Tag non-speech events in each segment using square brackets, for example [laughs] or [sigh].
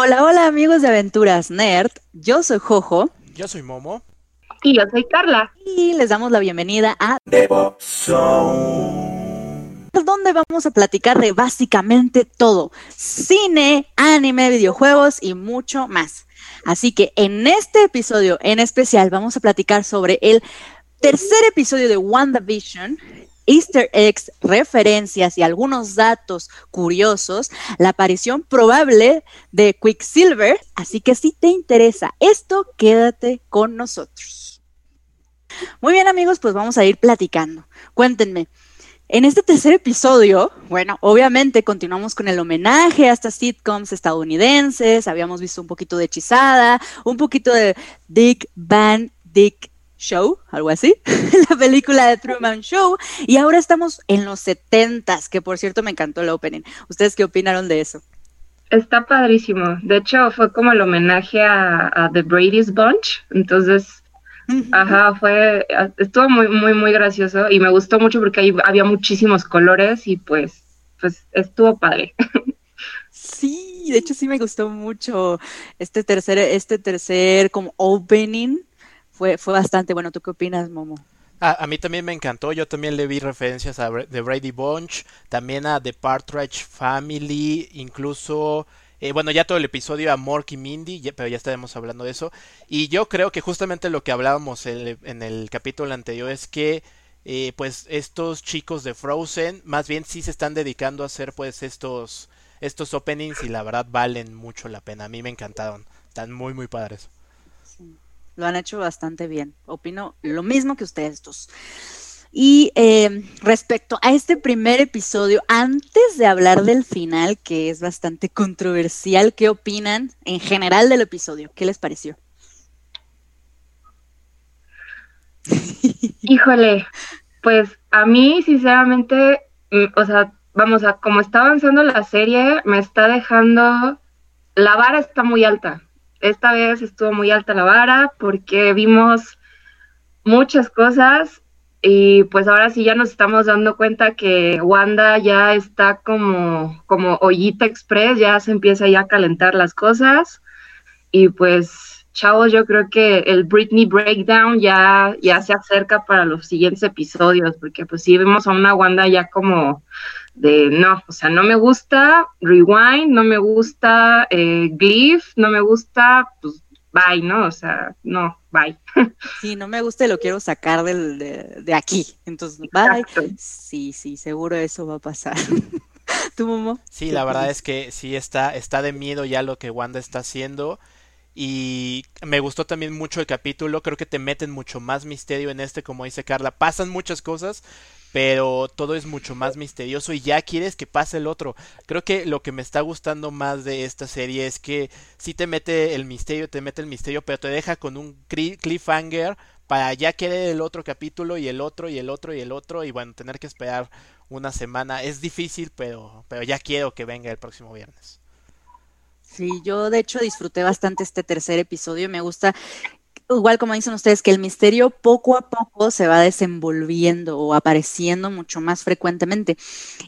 Hola, hola amigos de Aventuras Nerd. Yo soy Jojo. Yo soy Momo. Y yo soy Carla. Y les damos la bienvenida a Devo donde vamos a platicar de básicamente todo. Cine, anime, videojuegos y mucho más. Así que en este episodio en especial vamos a platicar sobre el tercer episodio de WandaVision, easter eggs, referencias y algunos datos curiosos, la aparición probable de Quicksilver. Así que si te interesa esto, quédate con nosotros. Muy bien amigos, pues vamos a ir platicando. Cuéntenme, en este tercer episodio, bueno, obviamente continuamos con el homenaje a estas sitcoms estadounidenses, habíamos visto un poquito de Hechizada, un poquito de Dick Van Dick Show, algo así, [laughs] la película de Truman Show, y ahora estamos en los setentas, que por cierto me encantó el opening. ¿Ustedes qué opinaron de eso? Está padrísimo. De hecho, fue como el homenaje a, a The Brady's Bunch, entonces Ajá, fue, estuvo muy, muy, muy gracioso y me gustó mucho porque ahí había muchísimos colores y pues, pues estuvo padre. [laughs] Sí, de hecho sí me gustó mucho este tercer, este tercer como opening fue, fue bastante bueno. ¿Tú qué opinas, Momo? a mí también me encantó, yo también le vi referencias a The Brady Bunch, también a The Partridge Family, incluso eh, bueno, ya todo el episodio a Mork y Mindy, pero ya estaremos hablando de eso. Y yo creo que justamente lo que hablábamos en el capítulo anterior es que eh, pues estos chicos de Frozen más bien sí se están dedicando a hacer pues estos estos openings y la verdad valen mucho la pena. A mí me encantaron. Están muy muy padres. Lo han hecho bastante bien. Opino lo mismo que ustedes dos. Y eh, respecto a este primer episodio, antes de hablar del final, que es bastante controversial, ¿qué opinan en general del episodio? ¿Qué les pareció? [laughs] Híjole, pues a mí sinceramente, mm, o sea, vamos a, como está avanzando la serie, me está dejando, la vara está muy alta. Esta vez estuvo muy alta la vara porque vimos muchas cosas y pues ahora sí ya nos estamos dando cuenta que Wanda ya está como, como ollita express, ya se empieza ya a calentar las cosas. Y pues, chavos, yo creo que el Britney Breakdown ya, ya se acerca para los siguientes episodios, porque pues sí vemos a una Wanda ya como de no, o sea, no me gusta Rewind, no me gusta eh, Glyph, no me gusta, pues bye, ¿no? O sea, no, bye. [laughs] Sí, no me gusta y lo quiero sacar del, de, aquí. Entonces, bye. Sí, sí, seguro eso va a pasar. [laughs] ¿Tú, Momo? Sí, la verdad es que sí está, está de miedo ya lo que Wanda está haciendo. Y me gustó también mucho el capítulo. Creo que te meten mucho más misterio en este, como dice Carla. Pasan muchas cosas, pero todo es mucho más misterioso y ya quieres que pase el otro. Creo que lo que me está gustando más de esta serie es que sí te mete el misterio, te mete el misterio, pero te deja con un cliffhanger para ya querer el otro capítulo y el otro y el otro y el otro y bueno, tener que esperar una semana es difícil, pero pero ya quiero que venga el próximo viernes. Sí, yo de hecho disfruté bastante este tercer episodio, me gusta igual como dicen ustedes, que el misterio poco a poco se va desenvolviendo o apareciendo mucho más frecuentemente.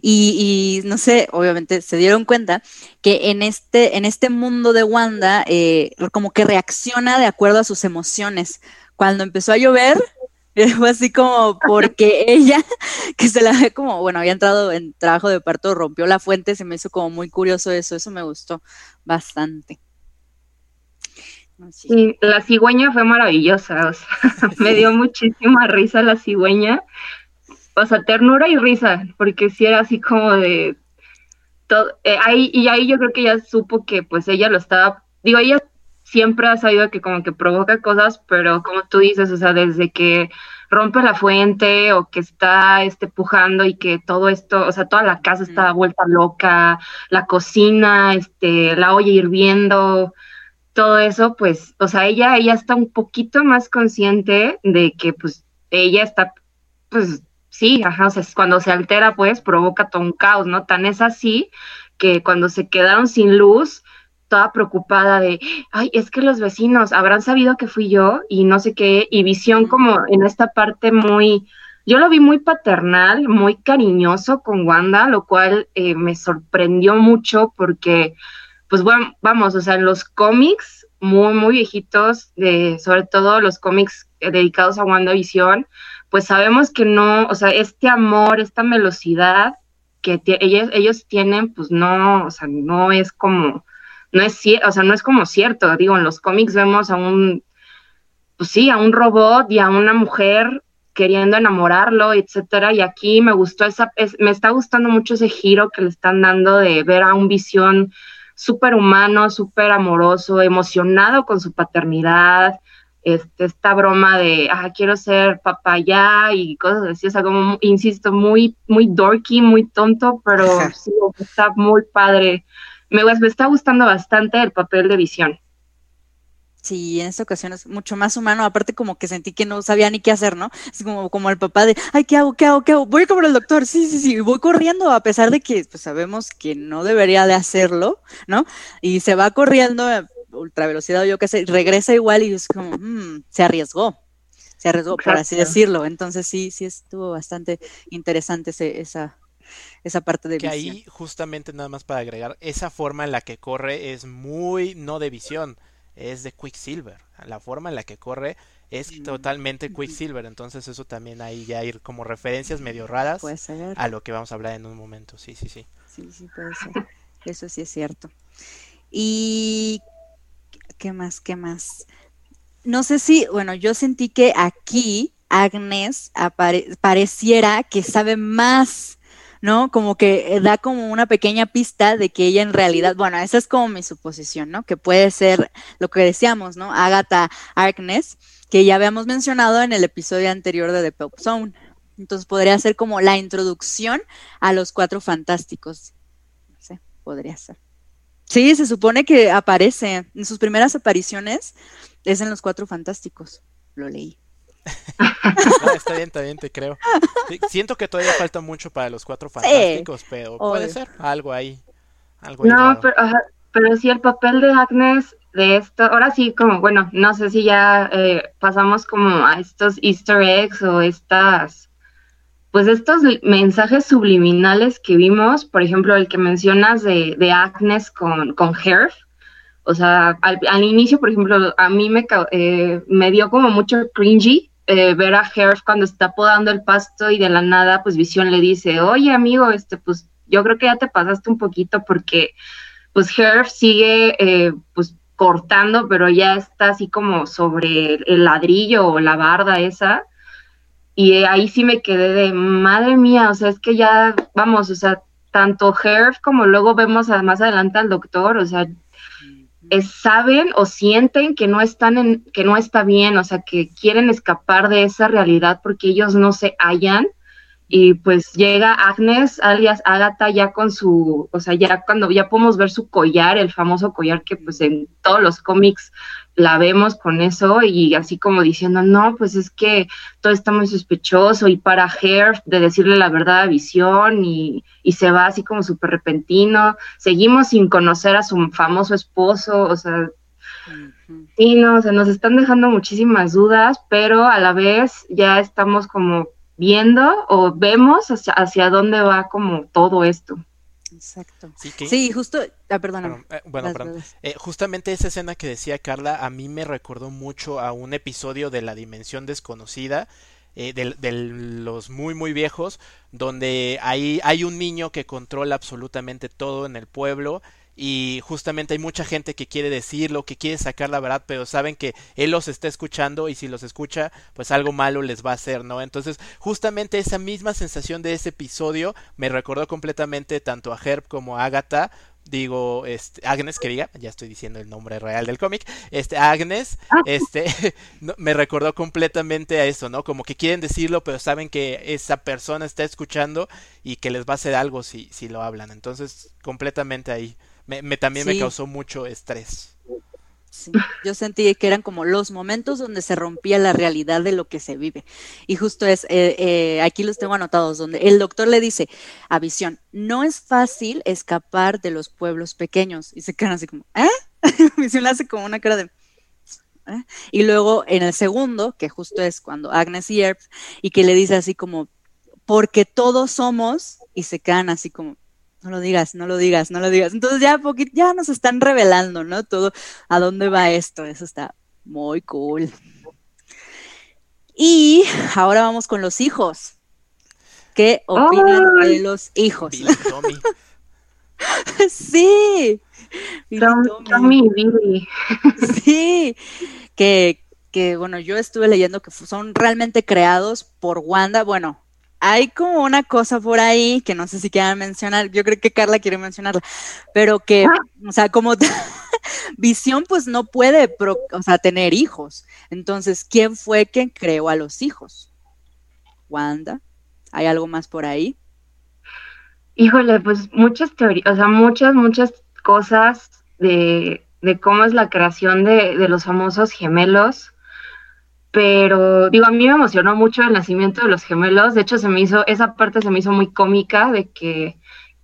Y, no sé, obviamente se dieron cuenta que en este, en este mundo de Wanda, eh, como que reacciona de acuerdo a sus emociones. Cuando empezó a llover, [laughs] fue así como porque ella, [laughs] que se la ve como, bueno, había entrado en trabajo de parto, rompió la fuente, se me hizo como muy curioso eso, eso me gustó bastante. Sí, la cigüeña fue maravillosa, o sea, [laughs] me dio muchísima risa la cigüeña, o sea, ternura y risa, porque sí era así como de todo, eh, ahí, y ahí yo creo que ella supo que pues ella lo estaba, digo, ella siempre ha sabido que como que provoca cosas, pero como tú dices, o sea, desde que rompe la fuente o que está este pujando y que todo esto, o sea, toda la casa está vuelta loca, la cocina, este, la olla hirviendo, todo eso, pues, o sea, ella, ella está un poquito más consciente de que, pues, ella está, pues, sí, ajá, o sea, cuando se altera, pues, provoca todo un caos, ¿no? Tan es así que cuando se quedaron sin luz, toda preocupada de, ay, es que los vecinos habrán sabido que fui yo y no sé qué, y visión como en esta parte muy, yo lo vi muy paternal, muy cariñoso con Wanda, lo cual eh, me sorprendió mucho porque pues bueno, vamos, o sea, en los cómics muy, muy viejitos, de, sobre todo los cómics dedicados a WandaVision, pues sabemos que no, o sea, este amor, esta velocidad que ellos, tienen, pues no, o sea, no es como, no es o sea, no es como cierto, digo, en los cómics vemos a un, pues sí, a un robot y a una mujer queriendo enamorarlo, etcétera, y aquí me gustó esa, me está gustando mucho ese giro que le están dando de ver a un visión súper humano, súper amoroso, emocionado con su paternidad, este, esta broma de, ah, quiero ser papá ya y cosas así, o sea, como, insisto, muy, muy dorky, muy tonto, pero [laughs] sí, está muy padre. Me, me está gustando bastante el papel de visión. Sí, en esta ocasión es mucho más humano, aparte como que sentí que no sabía ni qué hacer, ¿no? Es como, como el papá de, ay, ¿qué hago? ¿Qué hago? ¿Qué hago? Voy como el doctor, sí, sí, sí, voy corriendo a pesar de que pues, sabemos que no debería de hacerlo, ¿no? Y se va corriendo a ultra velocidad o yo qué sé, regresa igual y es como, mmm, se arriesgó, se arriesgó, por así decirlo. Entonces sí, sí estuvo bastante interesante esa, esa parte de que ahí justamente nada más para agregar esa forma en la que corre es muy no de visión es de Quicksilver. La forma en la que corre es mm. totalmente Quicksilver. Entonces eso también ahí ya ir como referencias medio raras a lo que vamos a hablar en un momento. Sí, sí, sí. Sí, sí, puede ser. Eso sí es cierto. Y ¿qué más? ¿Qué más? No sé si, bueno, yo sentí que aquí Agnes pareciera que sabe más ¿no? Como que eh, da como una pequeña pista de que ella en realidad, bueno, esa es como mi suposición, ¿no? Que puede ser lo que decíamos, ¿no? Agatha Harkness, que ya habíamos mencionado en el episodio anterior de The Pop Zone. Entonces podría ser como la introducción a los cuatro fantásticos. No sé, podría ser. Sí, se supone que aparece en sus primeras apariciones, es en los cuatro fantásticos. Lo leí. [laughs] está bien, está bien, te creo. Siento que todavía falta mucho para los cuatro fantásticos, pero puede ser algo ahí. no, pero, pero sí el papel de Agnes de esto, ahora sí, como, bueno, no sé si ya eh, pasamos como a estos easter eggs o estas, pues estos mensajes subliminales que vimos, por ejemplo, el que mencionas de, de Agnes con, con Herf, o sea, al, inicio, por ejemplo, a mí me, eh, me dio como mucho cringy eh, ver a Herf cuando está podando el pasto y de la nada, pues Visión le dice, oye amigo, este, pues yo creo que ya te pasaste un poquito porque pues Herf sigue eh, pues cortando, pero ya está así como sobre el ladrillo o la barda esa. Y ahí sí me quedé de, madre mía, o sea, es que ya, vamos, o sea, tanto Herf como luego vemos más adelante al doctor, o sea, saben o sienten que no están en, que no está bien, o sea, que quieren escapar de esa realidad porque ellos no se hallan. Y pues llega Agnes, alias Agatha, ya con su, o sea, ya cuando ya podemos ver su collar, el famoso collar que pues en todos los cómics la vemos con eso y así como diciendo, no, pues es que todo está muy sospechoso y para Hair de decirle la verdad a Visión y, y se va así como súper repentino. Seguimos sin conocer a su famoso esposo, o sea, sí, no, o sea, nos están dejando muchísimas dudas, pero a la vez ya estamos como viendo o vemos hacia, hacia dónde va como todo esto. Exacto. Sí, justo, ah, perdóname. bueno, perdón. Eh, justamente esa escena que decía Carla a mí me recordó mucho a un episodio de La Dimensión Desconocida, eh, de, los muy muy viejos, donde hay, hay un niño que controla absolutamente todo en el pueblo y justamente hay mucha gente que quiere decirlo, que quiere sacar la verdad, pero saben que él los está escuchando y si los escucha, pues algo malo les va a hacer, ¿no? Entonces, justamente esa misma sensación de ese episodio me recordó completamente tanto a Herb como a Agatha, digo, este, Agnes que diga, ya estoy diciendo el nombre real del cómic, este, Agnes, ah. este, [laughs] me recordó completamente a eso, ¿no? Como que quieren decirlo, pero saben que esa persona está escuchando y que les va a hacer algo si, si lo hablan. Entonces, completamente ahí me, también me causó mucho estrés. yo sentí que eran como los momentos donde se rompía la realidad de lo que se vive. Y justo es, eh, eh, aquí los tengo anotados, donde el doctor le dice a Visión, no es fácil escapar de los pueblos pequeños. Y se quedan así como, ¿eh? [laughs] Visión hace como una cara de... ¿eh? Y luego en el segundo, que justo es cuando Agnes y Herb, y que le dice así como, porque todos somos, y se quedan así como, no lo digas, no lo digas, no lo digas. Entonces ya poquito, ya nos están revelando, ¿no? Todo a dónde va esto. Eso está muy cool. Y ahora vamos con los hijos. ¿Qué opinan de los hijos? [laughs] sí. Tommy Billy. [laughs] Sí. Que, que bueno, yo estuve leyendo que son realmente creados por Wanda. Bueno, hay como una cosa por ahí que no sé si quieran mencionar, yo creo que Carla quiere mencionarla, pero que, ah. o sea, como [laughs] visión pues no puede, o sea, tener hijos. Entonces, ¿quién fue quien creó a los hijos? Wanda. ¿Hay algo más por ahí? Híjole, pues muchas teorías, o sea, muchas, muchas cosas de, de cómo es la creación de, de los famosos gemelos pero digo, a mí me emocionó mucho el nacimiento de los gemelos, de hecho se me hizo, esa parte se me hizo muy cómica de que,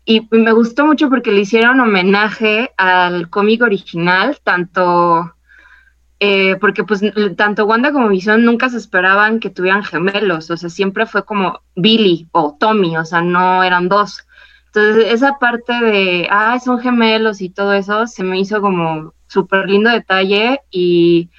y me gustó mucho porque le hicieron homenaje al cómic original, tanto, eh, porque pues tanto Wanda como Vision nunca se esperaban que tuvieran gemelos, o sea, siempre fue como Billy o Tommy, o sea, no eran dos. Entonces, esa parte de, ah, son gemelos y todo eso, se me hizo como súper lindo detalle y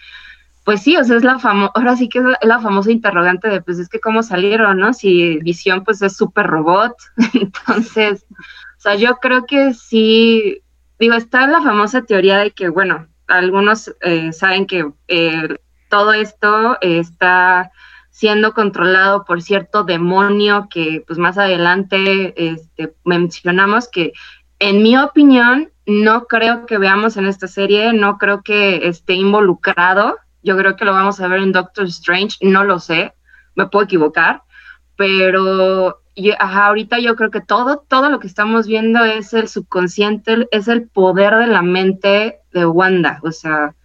pues sí, o sea, es la famosa, ahora sí que es la, famosa interrogante de, pues es que cómo salieron, ¿no? Si Visión, pues es súper robot, [laughs] entonces, o sea, yo creo que sí, digo, está la famosa teoría de que, bueno, algunos eh, saben que eh, todo esto está siendo controlado por cierto demonio que, pues más adelante este, mencionamos que, en mi opinión, no creo que veamos en esta serie, no creo que esté involucrado yo creo que lo vamos a ver en Doctor Strange, no lo sé, me puedo equivocar, pero ahorita yo creo que todo, todo lo que estamos viendo es el subconsciente, es el poder de la mente de Wanda, o sea,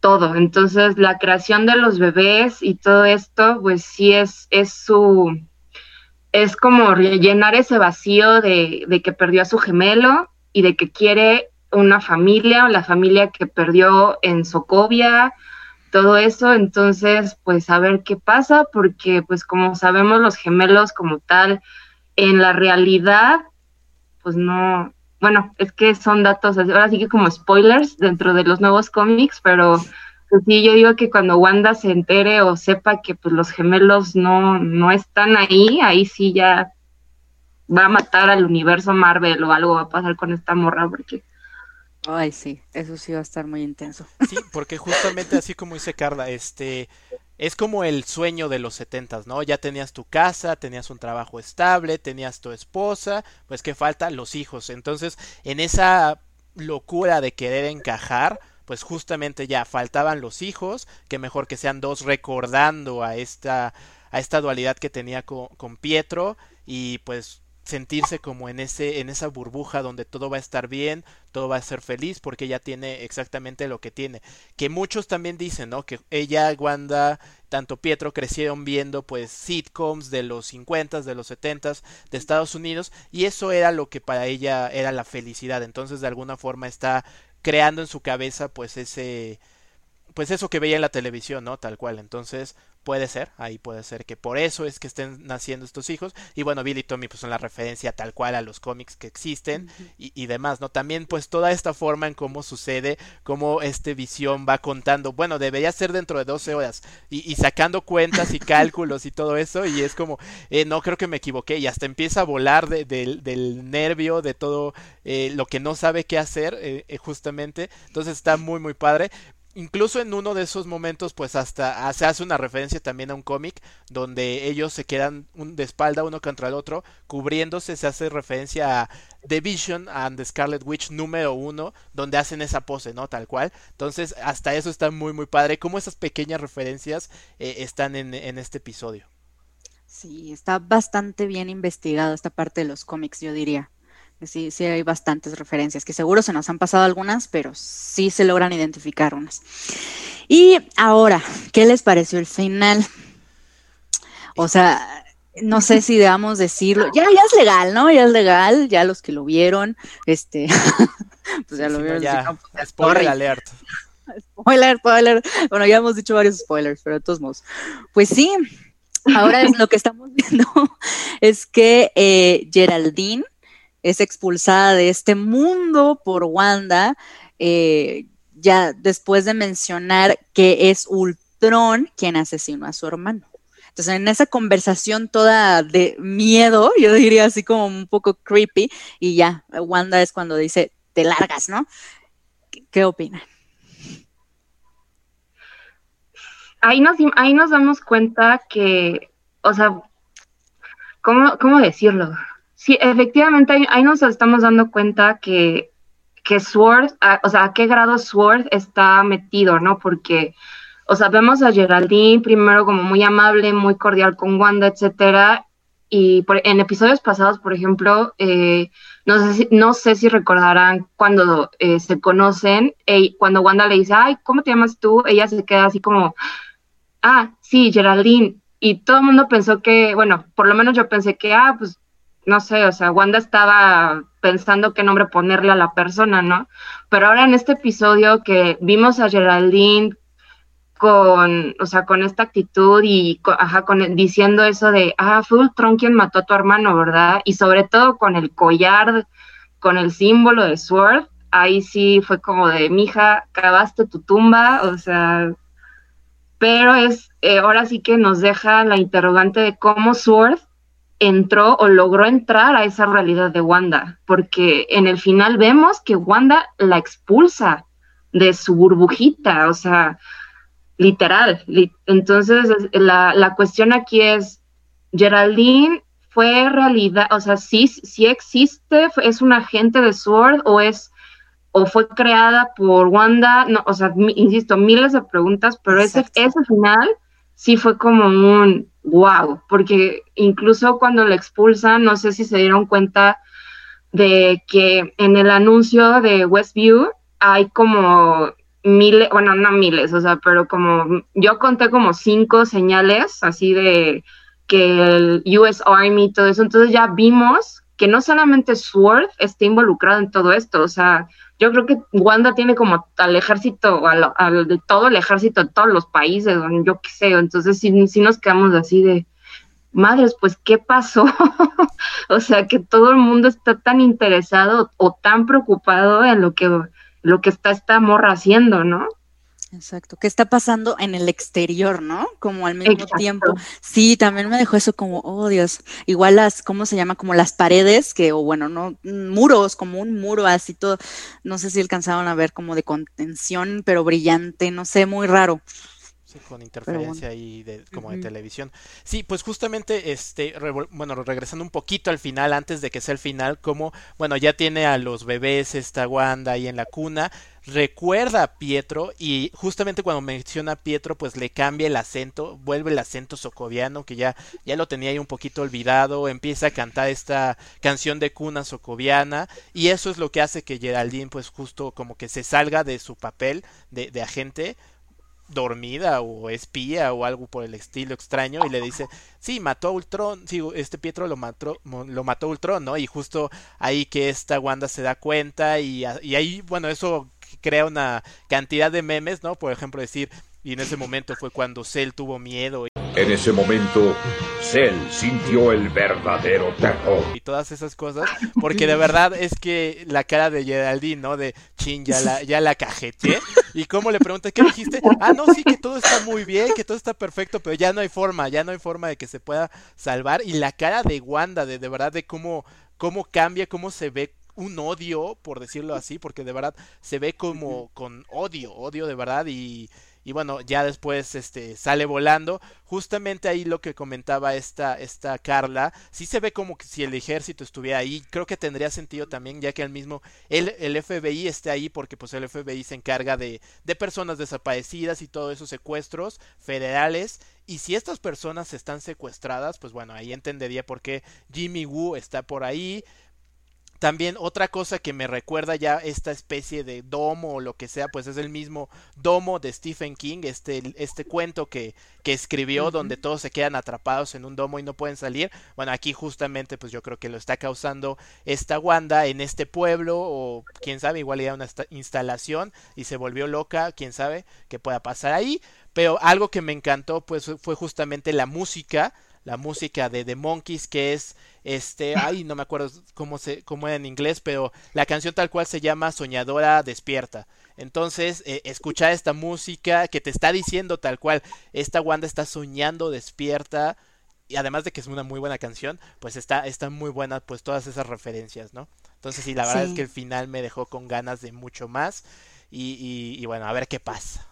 todo. Entonces, la creación de los bebés y todo esto, pues sí es, es su, es como llenar ese vacío de, de que perdió a su gemelo y de que quiere una familia, la familia que perdió en Sokovia, todo eso, entonces pues a ver qué pasa, porque pues como sabemos los gemelos como tal, en la realidad, pues no, bueno, es que son datos, ahora sí que como spoilers dentro de los nuevos cómics, pero pues sí, yo digo que cuando Wanda se entere o sepa que pues los gemelos no, no están ahí, ahí sí ya va a matar al universo Marvel o algo va a pasar con esta morra, porque Ay, sí, eso sí va a estar muy intenso. [laughs] Sí, porque justamente así como dice Carla, este es como el sueño de los setentas, ¿no? Ya tenías tu casa, tenías un trabajo estable, tenías tu esposa, pues qué falta los hijos. Entonces, en esa locura de querer encajar, pues justamente ya faltaban los hijos, que mejor que sean dos recordando a esta a esta dualidad que tenía con, con Pietro y pues sentirse como en ese en esa burbuja donde todo va a estar bien, todo va a ser feliz porque ella tiene exactamente lo que tiene. Que muchos también dicen, ¿no? Que ella, Wanda, tanto Pietro crecieron viendo pues sitcoms de los 50 de los 70 de Estados Unidos y eso era lo que para ella era la felicidad. Entonces, de alguna forma está creando en su cabeza pues ese pues eso que veía en la televisión, ¿no? Tal cual. Entonces, Puede ser, ahí puede ser que por eso es que estén naciendo estos hijos. Y bueno, Billy y Tommy pues son la referencia tal cual a los cómics que existen y, demás, ¿no? También pues toda esta forma en cómo sucede, cómo este visión va contando, bueno, debería ser dentro de 12 horas y, sacando cuentas y [laughs] cálculos y todo eso y es como, eh, no creo que me equivoqué y hasta empieza a volar del nervio, de todo eh, lo que no sabe qué hacer eh, justamente. Entonces está muy, muy padre incluso en uno de esos momentos, pues hasta se hace una referencia también a un cómic donde ellos se quedan de espalda uno contra el otro, cubriéndose, se hace referencia a The Vision and the Scarlet Witch número uno, donde hacen esa pose, ¿no? Tal cual. Entonces, hasta eso está muy, muy padre. Cómo esas pequeñas referencias eh, están en, en este episodio. Sí, está bastante bien investigado esta parte de los cómics, yo diría. Sí, sí hay bastantes referencias, que seguro se nos han pasado algunas, pero sí se logran identificar unas. Y ahora, ¿qué les pareció el final? O sea, no sé si debamos decirlo, ya, ya es legal, ¿no? Ya es legal, ya los que lo vieron, este, [laughs] pues ya lo vieron. Ya, spoiler alert. [laughs] Spoiler, spoiler. Bueno, ya hemos dicho varios spoilers, pero de todos modos. Pues sí, ahora es lo que estamos [laughs] viendo, es que eh, Geraldine es expulsada de este mundo por Wanda, eh, ya después de mencionar que es Ultron quien asesinó a su hermano. Entonces, en esa conversación toda de miedo, yo diría así como un poco creepy, y ya, Wanda es cuando dice, te largas, ¿no? ¿Qué, qué opinan? Ahí nos, ahí nos damos cuenta que, o sea, ¿cómo, cómo decirlo? Sí, efectivamente, ahí, nos estamos dando cuenta que, que Sword, o sea, a qué grado Sword está metido, ¿no? Porque, o sea, vemos a Geraldine primero como muy amable, muy cordial con Wanda, etcétera, y por, en episodios pasados, por ejemplo, eh, no, sé si, no sé si recordarán cuando eh, se conocen, cuando Wanda le dice, ay, ¿cómo te llamas tú? Ella se queda así como, ah, sí, Geraldine. Y todo el mundo pensó que, bueno, por lo menos yo pensé que, ah, pues, no sé, o sea, Wanda estaba pensando qué nombre ponerle a la persona, ¿no? Pero ahora en este episodio que vimos a Geraldine con, o sea, con esta actitud y, con, ajá, con diciendo eso de, ah, fue Ultron quien mató a tu hermano, ¿verdad? Y sobre todo con el collar, con el símbolo de Sword, ahí sí fue como de, mija, cavaste tu tumba, o sea, pero es, eh, ahora sí que nos deja la interrogante de cómo Sword entró o logró entrar a esa realidad de Wanda, porque en el final vemos que Wanda la expulsa de su burbujita, o sea, literal. Li entonces, la, la, cuestión aquí es, Geraldine fue realidad, o sea, sí, sí existe, es un agente de Sword o es o fue creada por Wanda, no, o sea, insisto, miles de preguntas, pero ese, ese final sí fue como un wow, porque incluso cuando la expulsan, no sé si se dieron cuenta de que en el anuncio de Westview hay como miles, bueno, no miles, o sea, pero como yo conté como cinco señales así de que el US Army y todo eso, entonces ya vimos que no solamente Sword está involucrado en todo esto, o sea, yo creo que Wanda tiene como al ejército, al, al, de todo el ejército de todos los países, yo qué sé, entonces si, si nos quedamos así de, madres, pues, ¿qué pasó? [laughs] o sea, que todo el mundo está tan interesado o tan preocupado en lo que, lo que está esta morra haciendo, ¿no? Exacto. ¿Qué está pasando en el exterior, no? Como al mismo Exacto. tiempo. Sí, también me dejó eso como, oh Dios. Igual las, ¿cómo se llama? Como las paredes, que, o bueno, no, muros, como un muro así todo. No sé si alcanzaron a ver como de contención, pero brillante, no sé, muy raro. Sí, con interferencia bueno. ahí de, como uh -huh. de televisión. Sí, pues justamente, este, re, bueno, regresando un poquito al final, antes de que sea el final, como, bueno, ya tiene a los bebés esta Wanda ahí en la cuna, recuerda a Pietro y justamente cuando menciona a Pietro, pues le cambia el acento, vuelve el acento socoviano, que ya, ya lo tenía ahí un poquito olvidado, empieza a cantar esta canción de cuna socoviana, y eso es lo que hace que Geraldine, pues justo como que se salga de su papel de, de agente, dormida o espía o algo por el estilo extraño y le dice, sí, mató a Ultron, sí, este Pietro lo mató, lo mató Ultron, ¿no? Y justo ahí que esta Wanda se da cuenta y, y ahí, bueno, eso crea una cantidad de memes, ¿no? Por ejemplo, decir, y en ese momento fue cuando Cell tuvo miedo. En ese momento, Cell sintió el verdadero terror. Y todas esas cosas, porque de verdad es que la cara de Geraldine, ¿no? De chin, ya la, ya la cajeteé. Y cómo le pregunta, ¿qué dijiste? Ah, no, sí, que todo está muy bien, que todo está perfecto, pero ya no hay forma, ya no hay forma de que se pueda salvar. Y la cara de Wanda, de, de verdad, de cómo, cómo cambia, cómo se ve un odio, por decirlo así, porque de verdad se ve como con odio, odio de verdad y, y bueno, ya después este sale volando. Justamente ahí lo que comentaba esta, esta Carla, sí se ve como que si el ejército estuviera ahí, creo que tendría sentido también, ya que el mismo, el, el FBI esté ahí, porque pues el FBI se encarga de, de personas desaparecidas y todos esos secuestros federales. Y si estas personas están secuestradas, pues bueno, ahí entendería por qué Jimmy Woo está por ahí. También otra cosa que me recuerda ya esta especie de domo o lo que sea, pues es el mismo domo de Stephen King, este, este cuento que, que escribió uh -huh. donde todos se quedan atrapados en un domo y no pueden salir. Bueno, aquí justamente pues yo creo que lo está causando esta Wanda en este pueblo o quién sabe, igual era una instalación y se volvió loca, quién sabe qué pueda pasar ahí. Pero algo que me encantó pues fue justamente la música la música de The Monkeys, que es este, [laughs] ay, no me acuerdo cómo se, cómo era en inglés, pero la canción tal cual se llama Soñadora Despierta. Entonces, eh, escuchar esta música que te está diciendo tal cual, esta Wanda está soñando despierta, y además de que es una muy buena canción, pues está, está muy buena, pues todas esas referencias, ¿no? Entonces, sí, la verdad es que el final me dejó con ganas de mucho más, y, y bueno, a ver qué pasa.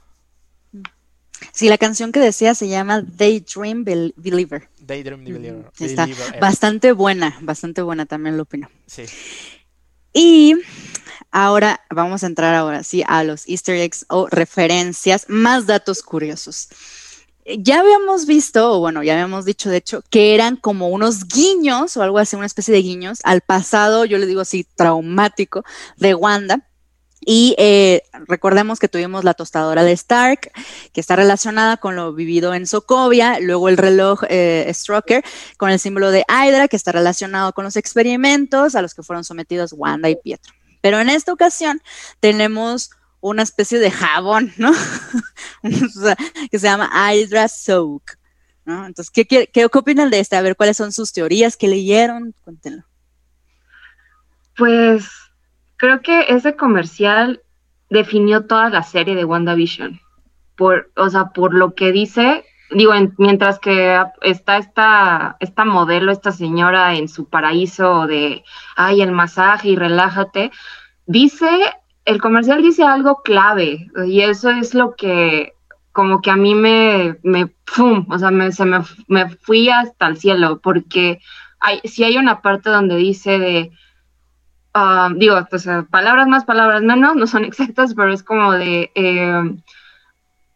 Sí, la canción que decía se llama Daydream Believer. Daydream Believer. Está bastante buena, bastante buena también lo opino. Sí. Y ahora vamos a entrar ahora sí a los easter eggs o referencias, más datos curiosos. Ya habíamos visto, o bueno, ya habíamos dicho de hecho, que eran como unos guiños o algo así, una especie de guiños al pasado, yo le digo así, traumático de Wanda y eh, recordemos que tuvimos la tostadora de Stark, que está relacionada con lo vivido en Sokovia, luego el reloj eh, Stroker con el símbolo de Hydra, que está relacionado con los experimentos a los que fueron sometidos Wanda y Pietro. Pero en esta ocasión tenemos una especie de jabón, ¿no? [laughs] que se llama Hydra Soak. Entonces, ¿qué, qué, qué opinan de este? A ver, ¿cuáles son sus teorías? ¿Qué leyeron? Cuéntenlo. Pues creo que ese comercial definió toda la serie de WandaVision. Por, o sea, por lo que dice, digo, mientras que está esta, esta modelo, esta señora en su paraíso de, ay, el masaje y relájate, dice, el comercial dice algo clave y eso es lo que como que a mí me, me pum, o sea, me, se me, me fui hasta el cielo, porque hay, si hay una parte donde dice de, Ah, digo, pues, palabras más, palabras menos, no son [laughs] exactas, pero es como de, eh,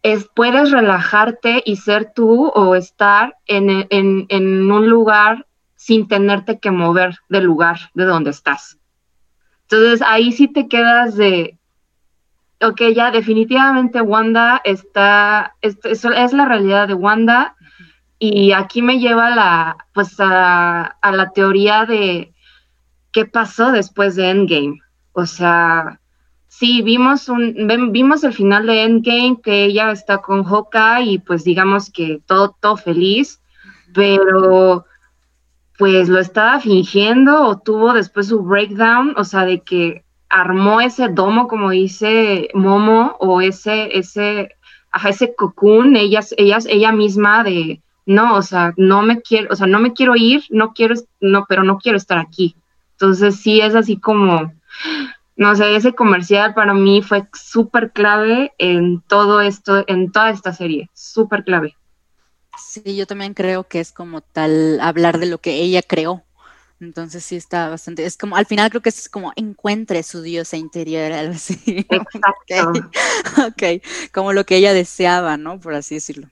es, puedes relajarte y ser tú o estar en, en, un lugar sin tenerte que mover del lugar de donde estás. Entonces ahí sí te quedas de, ok, ya definitivamente Wanda está, es, es, la realidad de Wanda y aquí me lleva la, pues a la teoría de, qué pasó después de Endgame. O sea, sí, vimos, un, vimos el final de Endgame, que ella está con Hawkeye y pues digamos que todo, todo feliz, pero pues lo estaba fingiendo o tuvo después su breakdown, o sea, de que armó ese domo, como dice Momo, o ese, ese, ajá, ese cocoon, ella, ella, ella misma de, no, o sea, no me quiero, o sea, no me quiero ir, no quiero, no, pero no quiero estar aquí. Entonces sí es así como, no sé, ese comercial para mí fue súper clave en todo esto, en toda esta serie, súper clave. Sí, yo también creo que es como tal hablar de lo que ella creó. Entonces sí está bastante, es como, al final creo que es como encuentre su diosa interior, [laughs] algo así. Exacto. [laughs] ok, como lo que ella deseaba, ¿no? Por así decirlo.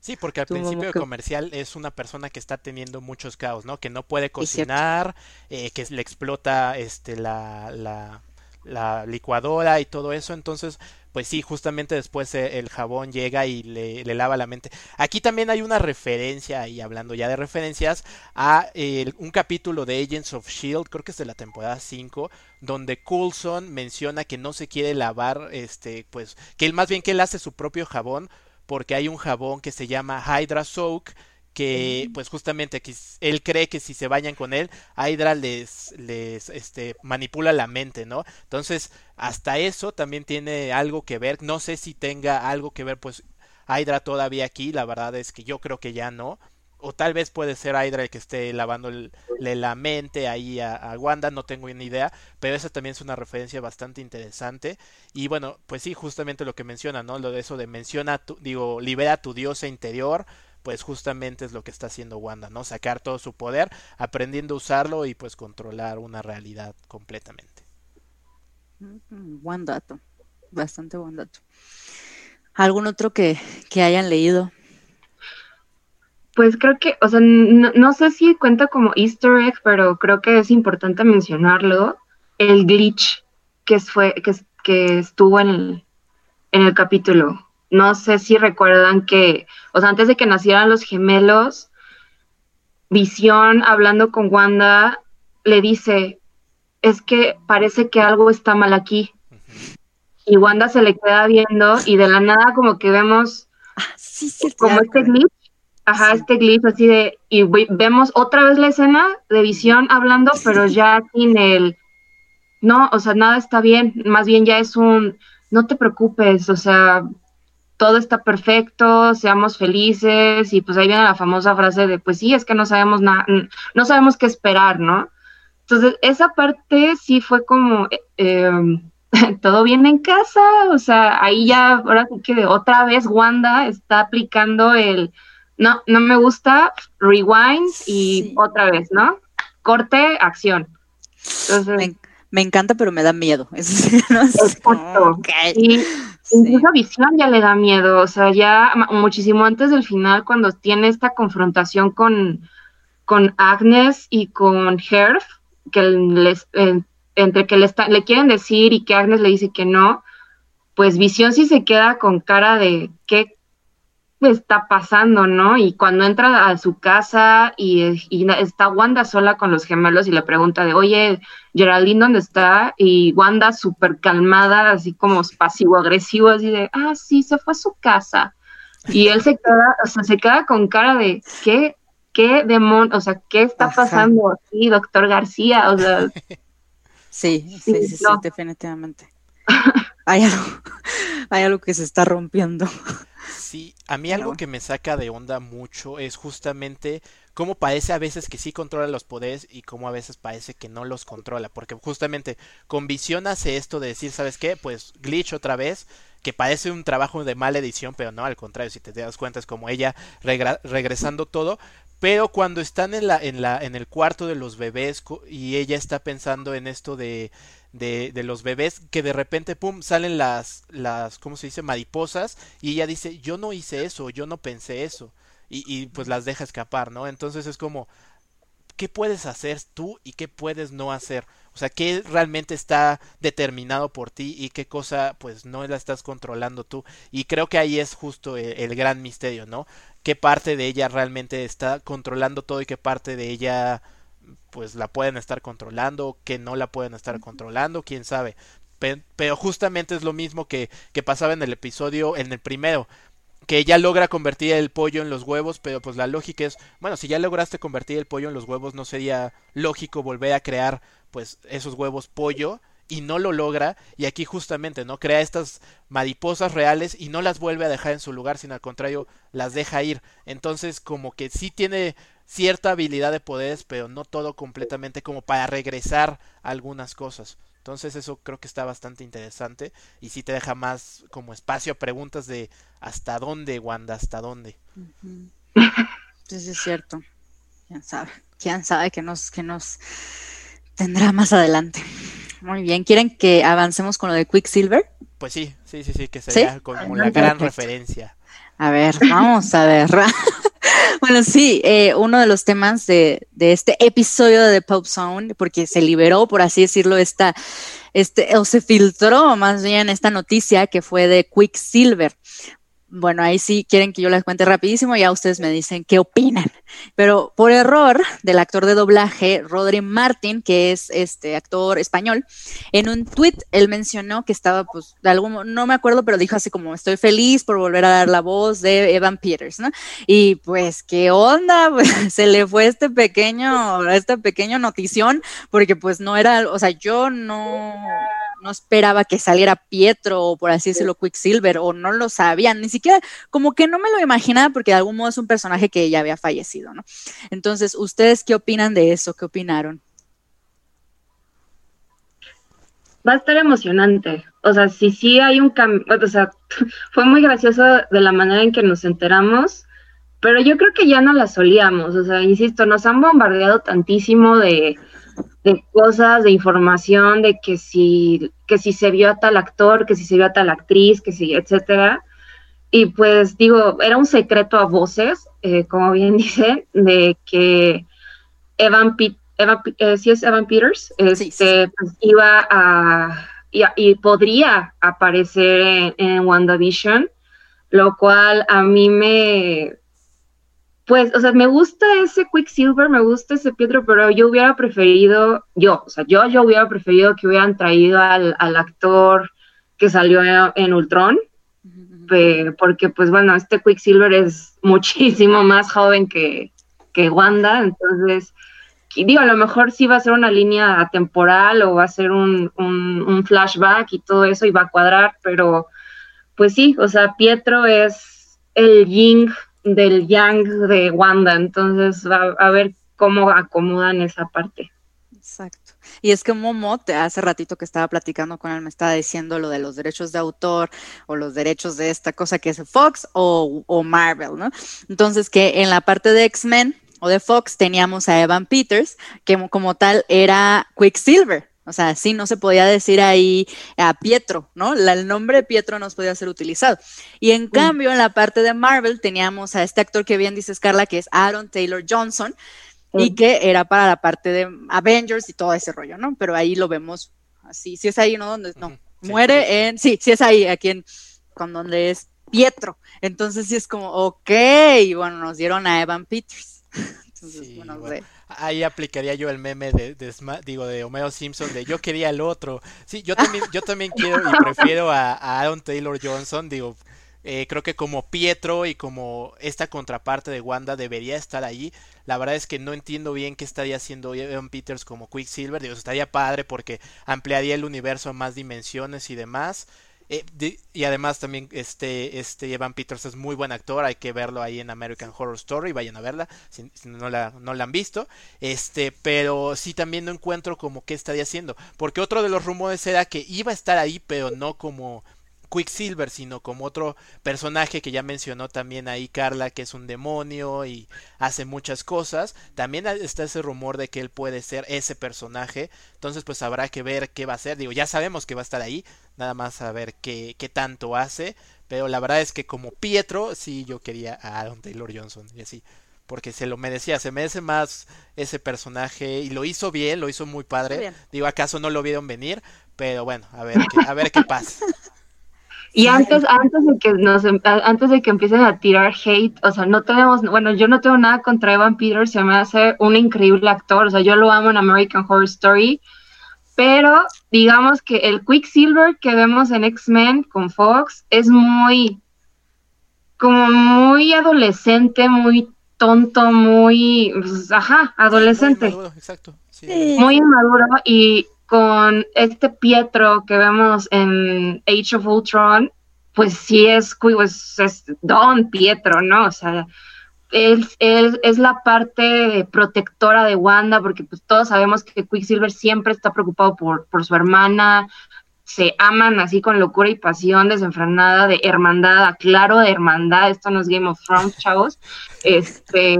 Sí, porque al principio de comercial es una persona que está teniendo muchos caos, ¿no? Que no puede cocinar, eh, que le explota este la, la, la, licuadora y todo eso. Entonces, pues sí, justamente después eh, el jabón llega y le, le, lava la mente. Aquí también hay una referencia, y hablando ya de referencias, a un capítulo de Agents of Shield, creo que es de la temporada 5, donde Coulson menciona que no se quiere lavar, este, pues, que él más bien que él hace su propio jabón porque hay un jabón que se llama Hydra Soak que pues justamente él cree que si se bañan con él, Hydra les, les este, manipula la mente, ¿no? Entonces, hasta eso también tiene algo que ver, no sé si tenga algo que ver pues Hydra todavía aquí, la verdad es que yo creo que ya no, o tal vez puede ser Hydra el que esté lavando la mente ahí a, Wanda, no tengo ni idea, pero esa también es una referencia bastante interesante. Y bueno, pues sí, justamente lo que menciona, ¿no? Lo de eso de menciona, tu, digo, libera tu diosa interior, pues justamente es lo que está haciendo Wanda, ¿no? Sacar todo su poder, aprendiendo a usarlo y pues controlar una realidad completamente. Mm, buen dato, bastante buen dato. ¿Algún otro que, que hayan leído? Pues creo que, o sea, no, sé si cuenta como easter egg, pero creo que es importante mencionarlo, el glitch que, fue, que, que estuvo en el, en el capítulo. No sé si recuerdan que, o sea, antes de que nacieran los gemelos, Visión, hablando con Wanda, le dice, es que parece que algo está mal aquí. Y Wanda se le queda viendo y de la nada como que vemos ah, [laughs] sí, sí, como este glitch ajá, este glitch así de, y vemos otra vez la escena de visión hablando, pero ya sin el, no, o sea, nada está bien, más bien ya es un, no te preocupes, o sea, todo está perfecto, seamos felices, y pues ahí viene la famosa frase de, pues sí, es que no sabemos nada, no sabemos qué esperar, ¿no? Entonces, esa parte sí fue como, eh, em, [laughs] todo bien en casa, o sea, ahí ya, ahora sí que otra vez Wanda está aplicando el, no, no me gusta, rewind y otra vez, ¿no? Corte, acción. Entonces, me, encanta, pero me da miedo. [laughs] Exacto. Y incluso visión ya le da miedo, o sea, ya muchísimo antes del final, cuando tiene esta confrontación con, con Agnes y con Herf, que les, eh, entre que le, le quieren decir y que Agnes le dice que no, pues Visión sí se queda con cara de qué está pasando, ¿no? Y cuando entra a su casa y, está Wanda sola con los gemelos y le pregunta de, oye, Geraldine, ¿dónde está? Y Wanda súper calmada, así como pasivo-agresivo, así de, ah, sí, se fue a su casa. Y él se queda, o sea, se queda con cara de, ¿qué? ¿Qué demonio? O sea, ¿qué está pasando aquí, doctor García? O sea, [laughs] Sí, sí, sí, sí, definitivamente. [laughs] hay, algo, hay algo que se está rompiendo. Sí, a mí algo que me saca de onda mucho es justamente cómo parece a veces que sí controla los poderes y cómo a veces parece que no los controla, porque justamente con visión hace esto de decir, ¿sabes qué? Pues glitch otra vez, que parece un trabajo de mala edición, pero no, al contrario, si te das cuenta es como ella regresando todo, pero cuando están en, la, en, la, en el cuarto de los bebés y ella está pensando en esto de, de, de, los bebés, que de repente, pum, salen las, las, ¿cómo se dice? Mariposas, y ella dice, yo no hice eso, yo no pensé eso, y, y pues las deja escapar, ¿no? Entonces es como, ¿qué puedes hacer tú y qué puedes no hacer? O sea, qué realmente está determinado por ti y qué cosa pues no la estás controlando tú. Y creo que ahí es justo el, el gran misterio, ¿no? qué parte de ella realmente está controlando todo y qué parte de ella pues la pueden estar controlando, que no la pueden estar controlando, quién sabe. Pero justamente es lo mismo que, que pasaba en el episodio, en el primero, que ella logra convertir el pollo en los huevos, pero pues la lógica es, bueno, si ya lograste convertir el pollo en los huevos, no sería lógico volver a crear pues esos huevos pollo y no lo logra y aquí justamente no crea estas mariposas reales y no las vuelve a dejar en su lugar sino al contrario las deja ir. Entonces como que sí tiene cierta habilidad de poderes pero no todo completamente como para regresar algunas cosas. Entonces eso creo que está bastante interesante y sí te deja más como espacio a preguntas de hasta dónde Wanda hasta dónde. Sí, es cierto. Quién sabe quién sabe que nos que nos tendrá más adelante muy bien. ¿Quieren que avancemos con lo de Quicksilver? Pues sí, sí, sí, sí, que sería como la gran referencia. A ver, vamos a ver. [laughs] bueno, sí, eh, uno de los temas de, de, este episodio de Pop Sound, porque se liberó, por así decirlo, esta, este, o se filtró más bien esta noticia que fue de Quicksilver bueno, ahí sí quieren que yo les cuente rapidísimo, ya ustedes me dicen qué opinan. Pero por error del actor de doblaje, Rodri Martin, que es este actor español, en un tweet él mencionó que estaba, pues, de algún, no me acuerdo, pero dijo así como, estoy feliz por volver a dar la voz de Evan Peters, ¿no? Y pues, ¿qué onda? [laughs] Pues se le fue este pequeño, esta pequeño notición, porque pues no era, o sea, yo no no esperaba que saliera Pietro o por así decirlo Quicksilver o no lo sabía, ni siquiera como que no me lo imaginaba porque de algún modo es un personaje que ya había fallecido, ¿no? Entonces, ¿ustedes qué opinan de eso? ¿Qué opinaron? Va a estar emocionante. O sea, si sí hay un cambio, o sea, [laughs] fue muy gracioso de la manera en que nos enteramos, pero yo creo que ya no la solíamos. O sea, insisto, nos han bombardeado tantísimo de de cosas, de información, de que si, que si se vio a tal actor, que si se vio a tal actriz, que si, etcétera. Y pues digo, era un secreto a voces, eh, como bien [laughs] dice, de que Evan, Evan eh, si es Evan Peters, este, pues, iba a y, podría aparecer en, en WandaVision, lo cual a mí me, pues, o sea, me gusta ese Quicksilver, me gusta ese Pietro, pero yo hubiera preferido, yo, o sea, yo, yo hubiera preferido que hubieran traído al, actor que salió en Ultron, porque pues bueno, este Quicksilver es muchísimo más joven que, que Wanda, entonces digo, a lo mejor sí va a ser una línea temporal o va a ser un, un, flashback y todo eso y va a cuadrar, pero pues sí, o sea, Pietro es el ying del yang de Wanda, entonces va a ver cómo acomodan esa parte. Exacto. Y es que Momo, hace ratito que estaba platicando con él, me estaba diciendo lo de los derechos de autor o los derechos de esta cosa que es Fox o, o Marvel, ¿no? Entonces, que en la parte de X-Men, o de Fox teníamos a Evan Peters, que como tal era Quicksilver. O sea, sí, no se podía decir ahí a Pietro, ¿no? el nombre de Pietro no podía ser utilizado. Y en cambio, en la parte de Marvel teníamos a este actor que bien dices, Carla, que es Aaron Taylor Johnson, y que era para la parte de Avengers y todo ese rollo, ¿no? Pero ahí lo vemos así, si es ahí, ¿no? Donde, no, muere en, sí, sí es ahí, aquí en, con donde es Pietro. Entonces sí es como, ok, y bueno, nos dieron a Evan Peters. [laughs] Ahí aplicaría yo el meme de, digo de Homero Simpson de yo quería el otro. Sí, yo también, yo también quiero y prefiero a, Aaron Taylor Johnson, digo, eh, creo que como Pietro y como esta contraparte de Wanda debería estar ahí. La verdad es que no entiendo bien qué estaría haciendo Evan Peters como Quicksilver. Digo, estaría padre porque ampliaría el universo a más dimensiones y demás. Eh, y además también este, este Evan Peters es muy buen actor, hay que verlo ahí en American Horror Story, vayan a verla si, no, la, no la han visto. Este, pero sí también no encuentro como qué estaría haciendo, porque otro de los rumores era que iba a estar ahí, pero no como Quicksilver, sino como otro personaje que ya mencionó también ahí Carla, que es un demonio y hace muchas cosas. También está ese rumor de que él puede ser ese personaje. Entonces, pues habrá que ver qué va a ser. Digo, ya sabemos que va a estar ahí, nada más a ver qué, qué tanto hace. Pero la verdad es que como Pietro, sí yo quería a Aaron Taylor Johnson y así porque se lo merecía, se merece más ese personaje y lo hizo bien, lo hizo muy padre. Digo, acaso no lo vieron venir, pero bueno, a ver a ver qué pasa. [laughs] Y antes, antes de que nos, antes de que empiecen a tirar hate, o sea, no tenemos, bueno, yo no tengo nada contra Evan Peters, se me hace un increíble actor, o sea, yo lo amo en American Horror Story, pero digamos que el Quicksilver que vemos en X-Men con Fox es muy, como muy adolescente, muy tonto, muy, pues, ajá, adolescente. muy inmaduro, exacto. Muy inmaduro y con este Pietro que vemos en Age of Ultron, pues sí es, pues, es Don Pietro, ¿no? O sea, él, es la parte protectora de Wanda, porque pues todos sabemos que Quicksilver siempre está preocupado por, por su hermana, se aman así con locura y pasión desenfrenada de hermandad, claro de hermandad, esto no es Game of Thrones, chavos, este,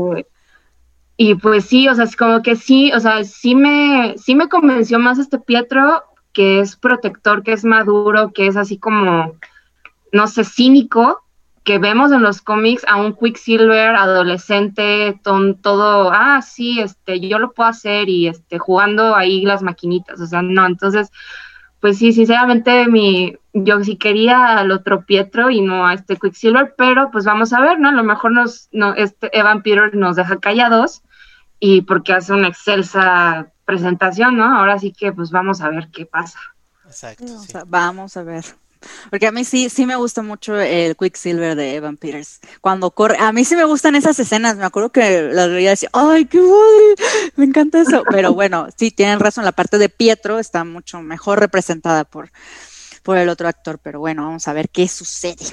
y pues sí, o sea, es como que sí, o sea, sí me, sí me convenció más este Pietro, que es protector, que es maduro, que es así como, no sé, cínico, que vemos en los cómics a un Quicksilver adolescente, todo, ah, sí, este, yo lo puedo hacer y este, jugando ahí las maquinitas, o sea, no, entonces, pues sí, sinceramente mi, yo sí quería al otro Pietro y no a este Quicksilver, pero pues vamos a ver, ¿no? A lo mejor nos, no, este Evan Peter nos deja callados y porque hace una excelsa presentación, ¿no? Ahora sí que pues vamos a ver qué pasa. Exacto. vamos a ver. Porque a mí sí, sí me gusta mucho el Quicksilver de Evan Peters. Cuando corre, a mí sí me gustan esas escenas. Me acuerdo que las veía decir, ¡ay, qué padre! Me encanta eso. Pero bueno, sí, tienen razón. La parte de Pietro está mucho mejor representada por, por el otro actor. Pero bueno, vamos a ver qué sucede.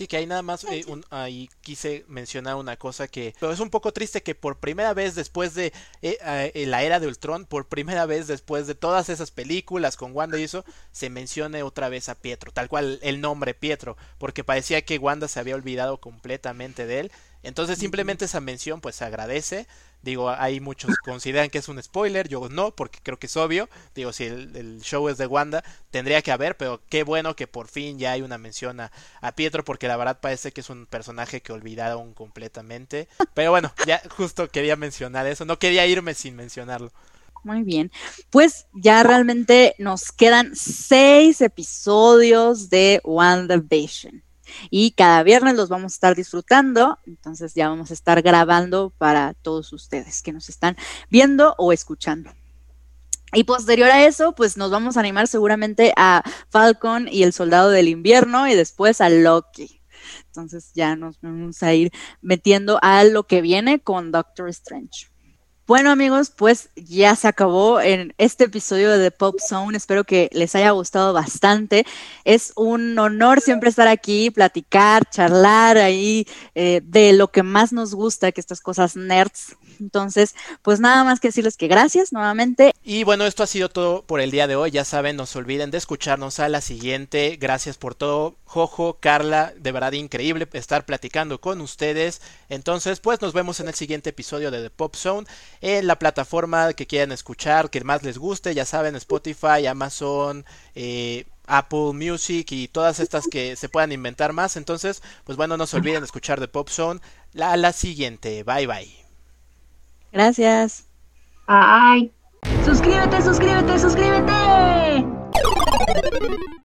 Sí, que ahí nada más, eh, ahí quise mencionar una cosa que pero es un poco triste que por primera vez después de eh, eh, la era de Ultron, por primera vez después de todas esas películas con Wanda y eso, se mencione otra vez a Pietro, tal cual el nombre Pietro, porque parecía que Wanda se había olvidado completamente de él. Entonces simplemente esa mención pues se agradece Digo, hay muchos consideran que es un spoiler, yo no, porque creo que es obvio. Digo, si el, show es de Wanda, tendría que haber, pero qué bueno que por fin ya hay una mención a, Pietro, porque la verdad parece que es un personaje que olvidaron completamente. Pero bueno, ya justo quería mencionar eso, no quería irme sin mencionarlo. Muy bien, pues ya realmente nos quedan seis episodios de WandaVision y cada viernes los vamos a estar disfrutando, entonces ya vamos a estar grabando para todos ustedes que nos están viendo o escuchando. Y posterior a eso, pues nos vamos a animar seguramente a Falcon y el Soldado del Invierno y después a Loki. Entonces ya nos vamos a ir metiendo a lo que viene con Doctor Strange. Bueno amigos, pues ya se acabó en este episodio de The Pop Zone. Espero que les haya gustado bastante. Es un honor siempre estar aquí, platicar, charlar ahí eh, de lo que más nos gusta, que estas cosas nerds. Entonces, pues nada más que decirles que gracias nuevamente. Y bueno, esto ha sido todo por el día de hoy. Ya saben, no se olviden de escucharnos a la siguiente. Gracias por todo. Jojo, Carla, de verdad increíble estar platicando con ustedes. Entonces, pues nos vemos en el siguiente episodio de The Pop Zone en la plataforma que quieran escuchar, que más les guste, ya saben, Spotify, Amazon, eh, Apple Music y todas estas que se puedan inventar más. Entonces, pues bueno, no se olviden de escuchar The Pop Zone. La, la siguiente. Bye bye. Gracias. Ay. Suscríbete, suscríbete, suscríbete.